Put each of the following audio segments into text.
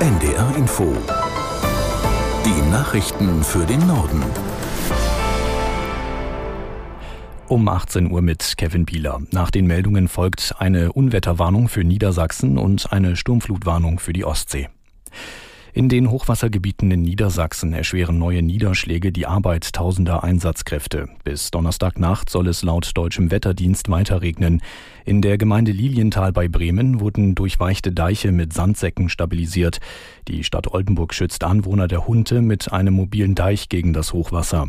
NDR Info. Die Nachrichten für den Norden. Um 18 Uhr mit Kevin Bieler. Nach den Meldungen folgt eine Unwetterwarnung für Niedersachsen und eine Sturmflutwarnung für die Ostsee. In den Hochwassergebieten in Niedersachsen erschweren neue Niederschläge die Arbeit tausender Einsatzkräfte. Bis Donnerstagnacht soll es laut deutschem Wetterdienst weiter regnen. In der Gemeinde Lilienthal bei Bremen wurden durchweichte Deiche mit Sandsäcken stabilisiert. Die Stadt Oldenburg schützt Anwohner der Hunte mit einem mobilen Deich gegen das Hochwasser.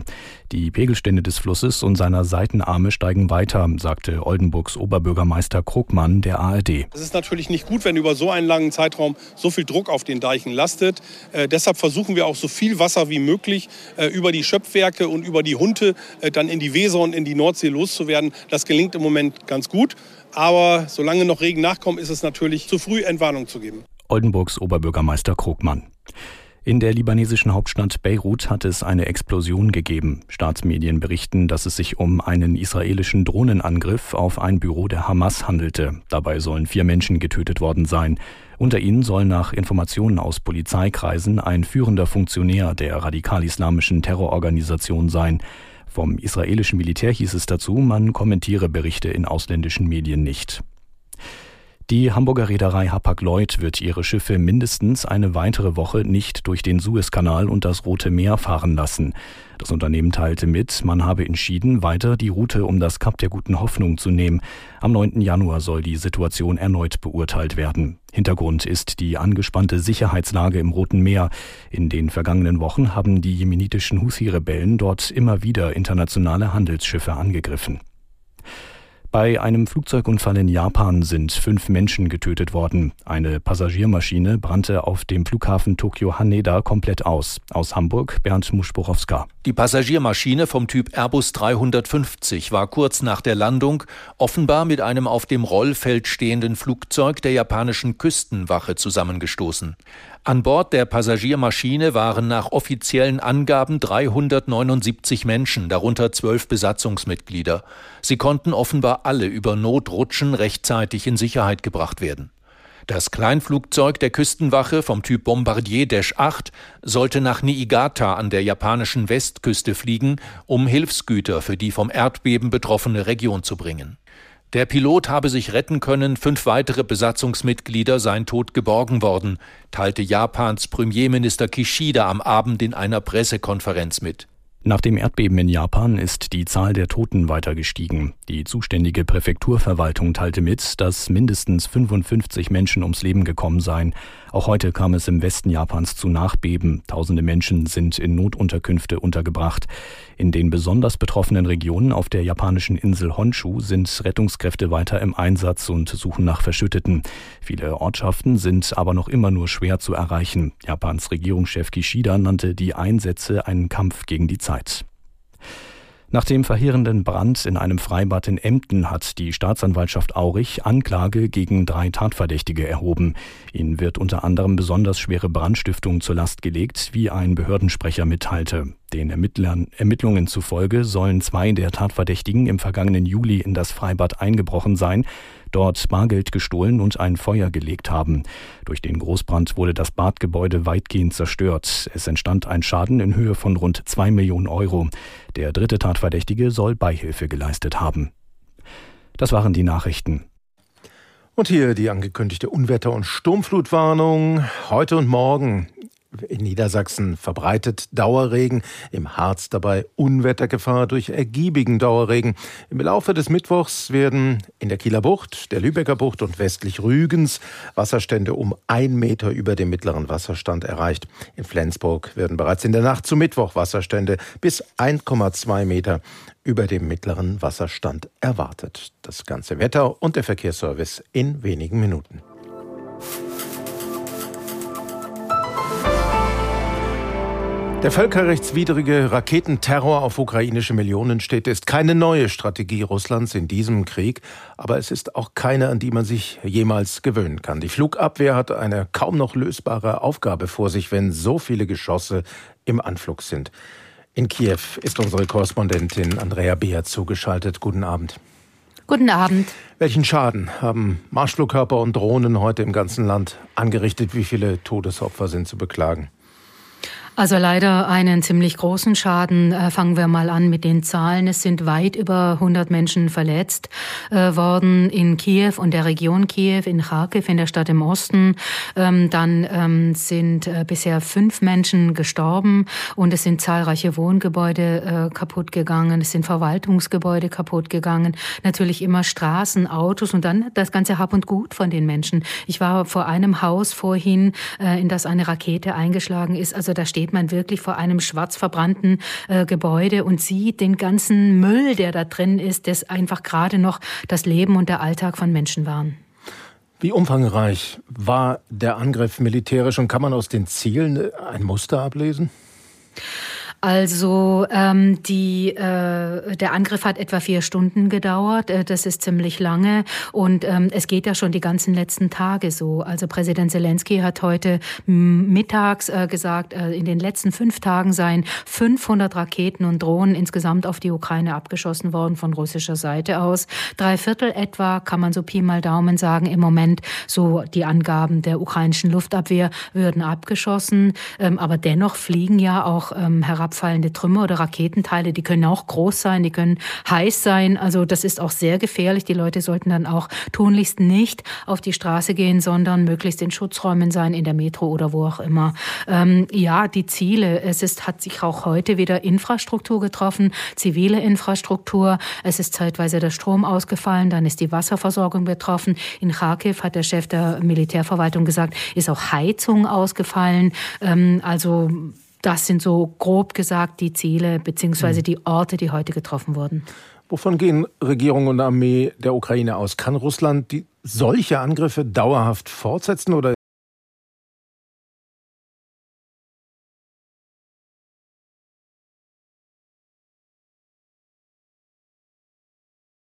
Die Pegelstände des Flusses und seiner Seitenarme steigen weiter, sagte Oldenburgs Oberbürgermeister Krugmann der ARD. Es ist natürlich nicht gut, wenn über so einen langen Zeitraum so viel Druck auf den Deichen lastet. Äh, deshalb versuchen wir auch so viel Wasser wie möglich äh, über die Schöpfwerke und über die Hunte äh, dann in die Weser und in die Nordsee loszuwerden. Das gelingt im Moment ganz gut. Aber solange noch Regen nachkommt, ist es natürlich zu früh, Entwarnung zu geben. Oldenburgs Oberbürgermeister Krugmann. In der libanesischen Hauptstadt Beirut hat es eine Explosion gegeben. Staatsmedien berichten, dass es sich um einen israelischen Drohnenangriff auf ein Büro der Hamas handelte. Dabei sollen vier Menschen getötet worden sein. Unter ihnen soll nach Informationen aus Polizeikreisen ein führender Funktionär der radikal-islamischen Terrororganisation sein. Vom israelischen Militär hieß es dazu, man kommentiere Berichte in ausländischen Medien nicht. Die Hamburger Reederei Hapag-Lloyd wird ihre Schiffe mindestens eine weitere Woche nicht durch den Suezkanal und das Rote Meer fahren lassen. Das Unternehmen teilte mit, man habe entschieden, weiter die Route um das Kap der Guten Hoffnung zu nehmen. Am 9. Januar soll die Situation erneut beurteilt werden. Hintergrund ist die angespannte Sicherheitslage im Roten Meer. In den vergangenen Wochen haben die jemenitischen Husi-Rebellen dort immer wieder internationale Handelsschiffe angegriffen. Bei einem Flugzeugunfall in Japan sind fünf Menschen getötet worden. Eine Passagiermaschine brannte auf dem Flughafen Tokio Haneda komplett aus. Aus Hamburg Bernd Muschborowska. Die Passagiermaschine vom Typ Airbus 350 war kurz nach der Landung offenbar mit einem auf dem Rollfeld stehenden Flugzeug der japanischen Küstenwache zusammengestoßen. An Bord der Passagiermaschine waren nach offiziellen Angaben 379 Menschen, darunter zwölf Besatzungsmitglieder. Sie konnten offenbar alle über Notrutschen rechtzeitig in Sicherheit gebracht werden. Das Kleinflugzeug der Küstenwache vom Typ Bombardier Dash 8 sollte nach Niigata an der japanischen Westküste fliegen, um Hilfsgüter für die vom Erdbeben betroffene Region zu bringen. Der Pilot habe sich retten können, fünf weitere Besatzungsmitglieder seien tot geborgen worden, teilte Japans Premierminister Kishida am Abend in einer Pressekonferenz mit. Nach dem Erdbeben in Japan ist die Zahl der Toten weiter gestiegen. Die zuständige Präfekturverwaltung teilte mit, dass mindestens 55 Menschen ums Leben gekommen seien. Auch heute kam es im Westen Japans zu Nachbeben. Tausende Menschen sind in Notunterkünfte untergebracht. In den besonders betroffenen Regionen auf der japanischen Insel Honshu sind Rettungskräfte weiter im Einsatz und suchen nach Verschütteten. Viele Ortschaften sind aber noch immer nur schwer zu erreichen. Japans Regierungschef Kishida nannte die Einsätze einen Kampf gegen die Zeit. Zeit. Nach dem verheerenden Brand in einem Freibad in Emden hat die Staatsanwaltschaft Aurich Anklage gegen drei Tatverdächtige erhoben. Ihnen wird unter anderem besonders schwere Brandstiftung zur Last gelegt, wie ein Behördensprecher mitteilte. Den Ermittlern, Ermittlungen zufolge sollen zwei der Tatverdächtigen im vergangenen Juli in das Freibad eingebrochen sein, dort Bargeld gestohlen und ein Feuer gelegt haben. Durch den Großbrand wurde das Badgebäude weitgehend zerstört. Es entstand ein Schaden in Höhe von rund zwei Millionen Euro. Der dritte Tatverdächtige soll Beihilfe geleistet haben. Das waren die Nachrichten. Und hier die angekündigte Unwetter- und Sturmflutwarnung heute und morgen in Niedersachsen verbreitet Dauerregen, im Harz dabei Unwettergefahr durch ergiebigen Dauerregen. Im Laufe des Mittwochs werden in der Kieler Bucht, der Lübecker Bucht und westlich Rügens Wasserstände um ein Meter über dem mittleren Wasserstand erreicht. In Flensburg werden bereits in der Nacht zu Mittwoch Wasserstände bis 1,2 Meter über dem mittleren Wasserstand erwartet. Das ganze Wetter und der Verkehrsservice in wenigen Minuten. Der völkerrechtswidrige Raketenterror auf ukrainische Millionenstädte ist keine neue Strategie Russlands in diesem Krieg, aber es ist auch keine, an die man sich jemals gewöhnen kann. Die Flugabwehr hat eine kaum noch lösbare Aufgabe vor sich, wenn so viele Geschosse im Anflug sind. In Kiew ist unsere Korrespondentin Andrea Beer zugeschaltet. Guten Abend. Guten Abend. Welchen Schaden haben Marschflugkörper und Drohnen heute im ganzen Land angerichtet? Wie viele Todesopfer sind zu beklagen? Also leider einen ziemlich großen Schaden. Äh, fangen wir mal an mit den Zahlen. Es sind weit über 100 Menschen verletzt äh, worden in Kiew und der Region Kiew, in Kharkiv, in der Stadt im Osten. Ähm, dann ähm, sind äh, bisher fünf Menschen gestorben und es sind zahlreiche Wohngebäude kaputt gegangen. Es sind Verwaltungsgebäude kaputt gegangen. Natürlich immer Straßen, Autos und dann das ganze Hab und Gut von den Menschen. Ich war vor einem Haus vorhin, in das eine Rakete eingeschlagen ist. Also da steht steht man wirklich vor einem schwarz verbrannten äh, Gebäude und sieht den ganzen Müll, der da drin ist, das einfach gerade noch das Leben und der Alltag von Menschen waren. Wie umfangreich war der Angriff militärisch und kann man aus den Zielen äh, ein Muster ablesen? Also ähm, die, äh, der Angriff hat etwa vier Stunden gedauert. Äh, das ist ziemlich lange und ähm, es geht ja schon die ganzen letzten Tage so. Also Präsident Zelensky hat heute mittags äh, gesagt, äh, in den letzten fünf Tagen seien 500 Raketen und Drohnen insgesamt auf die Ukraine abgeschossen worden von russischer Seite aus. Drei Viertel etwa kann man so Pi mal Daumen sagen im Moment so die Angaben der ukrainischen Luftabwehr würden abgeschossen, ähm, aber dennoch fliegen ja auch ähm, herab abfallende Trümmer oder Raketenteile, die können auch groß sein, die können heiß sein. Also das ist auch sehr gefährlich. Die Leute sollten dann auch tunlichst nicht auf die Straße gehen, sondern möglichst in Schutzräumen sein, in der Metro oder wo auch immer. Ähm, ja, die Ziele. Es ist, hat sich auch heute wieder Infrastruktur getroffen, zivile Infrastruktur. Es ist zeitweise der Strom ausgefallen, dann ist die Wasserversorgung betroffen. In Kharkiv hat der Chef der Militärverwaltung gesagt, ist auch Heizung ausgefallen. Ähm, also das sind so grob gesagt die Ziele bzw. Mhm. die Orte, die heute getroffen wurden. Wovon gehen Regierung und Armee der Ukraine aus? Kann Russland die, solche Angriffe dauerhaft fortsetzen oder